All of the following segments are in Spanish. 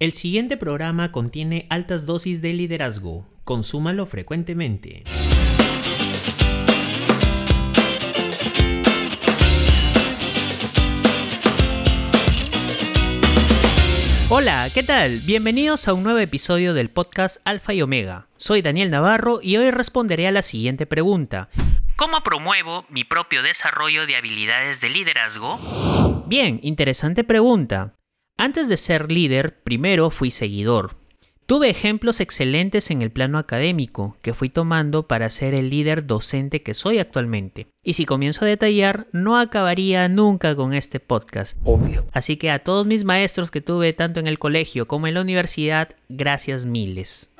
El siguiente programa contiene altas dosis de liderazgo. Consúmalo frecuentemente. Hola, ¿qué tal? Bienvenidos a un nuevo episodio del podcast Alfa y Omega. Soy Daniel Navarro y hoy responderé a la siguiente pregunta. ¿Cómo promuevo mi propio desarrollo de habilidades de liderazgo? Bien, interesante pregunta. Antes de ser líder, primero fui seguidor. Tuve ejemplos excelentes en el plano académico que fui tomando para ser el líder docente que soy actualmente. Y si comienzo a detallar, no acabaría nunca con este podcast. Obvio. Así que a todos mis maestros que tuve tanto en el colegio como en la universidad, gracias miles.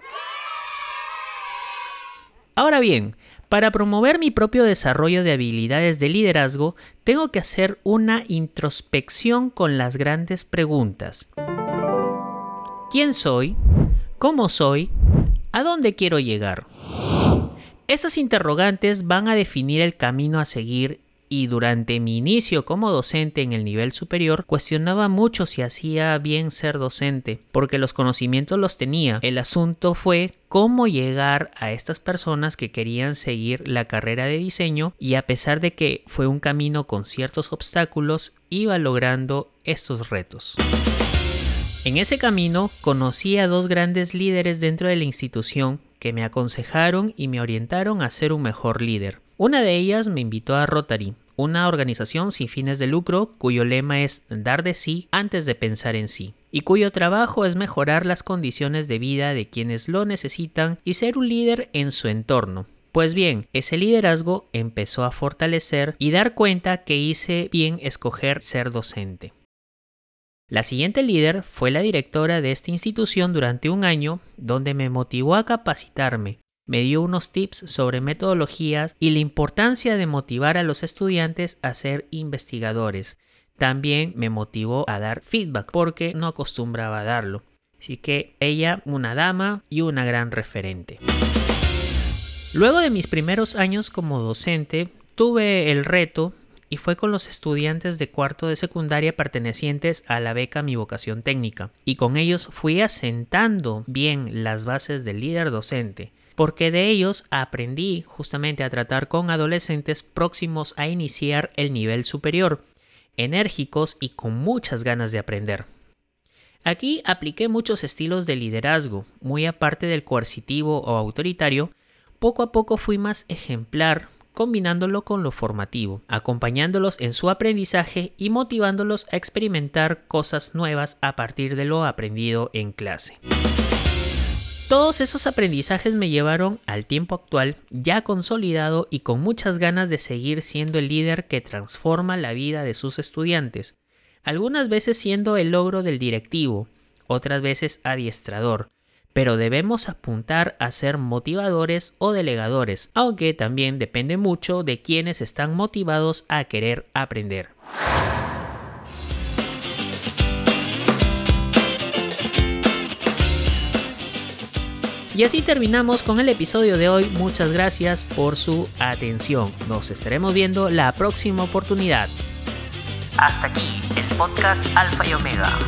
Ahora bien, para promover mi propio desarrollo de habilidades de liderazgo, tengo que hacer una introspección con las grandes preguntas. ¿Quién soy? ¿Cómo soy? ¿A dónde quiero llegar? Esas interrogantes van a definir el camino a seguir y durante mi inicio como docente en el nivel superior cuestionaba mucho si hacía bien ser docente, porque los conocimientos los tenía. El asunto fue cómo llegar a estas personas que querían seguir la carrera de diseño y a pesar de que fue un camino con ciertos obstáculos, iba logrando estos retos. En ese camino conocí a dos grandes líderes dentro de la institución que me aconsejaron y me orientaron a ser un mejor líder. Una de ellas me invitó a Rotary, una organización sin fines de lucro cuyo lema es dar de sí antes de pensar en sí, y cuyo trabajo es mejorar las condiciones de vida de quienes lo necesitan y ser un líder en su entorno. Pues bien, ese liderazgo empezó a fortalecer y dar cuenta que hice bien escoger ser docente. La siguiente líder fue la directora de esta institución durante un año, donde me motivó a capacitarme, me dio unos tips sobre metodologías y la importancia de motivar a los estudiantes a ser investigadores. También me motivó a dar feedback porque no acostumbraba a darlo. Así que ella, una dama y una gran referente. Luego de mis primeros años como docente, tuve el reto y fue con los estudiantes de cuarto de secundaria pertenecientes a la beca Mi Vocación Técnica, y con ellos fui asentando bien las bases del líder docente, porque de ellos aprendí justamente a tratar con adolescentes próximos a iniciar el nivel superior, enérgicos y con muchas ganas de aprender. Aquí apliqué muchos estilos de liderazgo, muy aparte del coercitivo o autoritario, poco a poco fui más ejemplar, combinándolo con lo formativo, acompañándolos en su aprendizaje y motivándolos a experimentar cosas nuevas a partir de lo aprendido en clase. Todos esos aprendizajes me llevaron al tiempo actual, ya consolidado y con muchas ganas de seguir siendo el líder que transforma la vida de sus estudiantes, algunas veces siendo el logro del directivo, otras veces adiestrador, pero debemos apuntar a ser motivadores o delegadores, aunque también depende mucho de quienes están motivados a querer aprender. Y así terminamos con el episodio de hoy. Muchas gracias por su atención. Nos estaremos viendo la próxima oportunidad. Hasta aquí el podcast Alfa y Omega.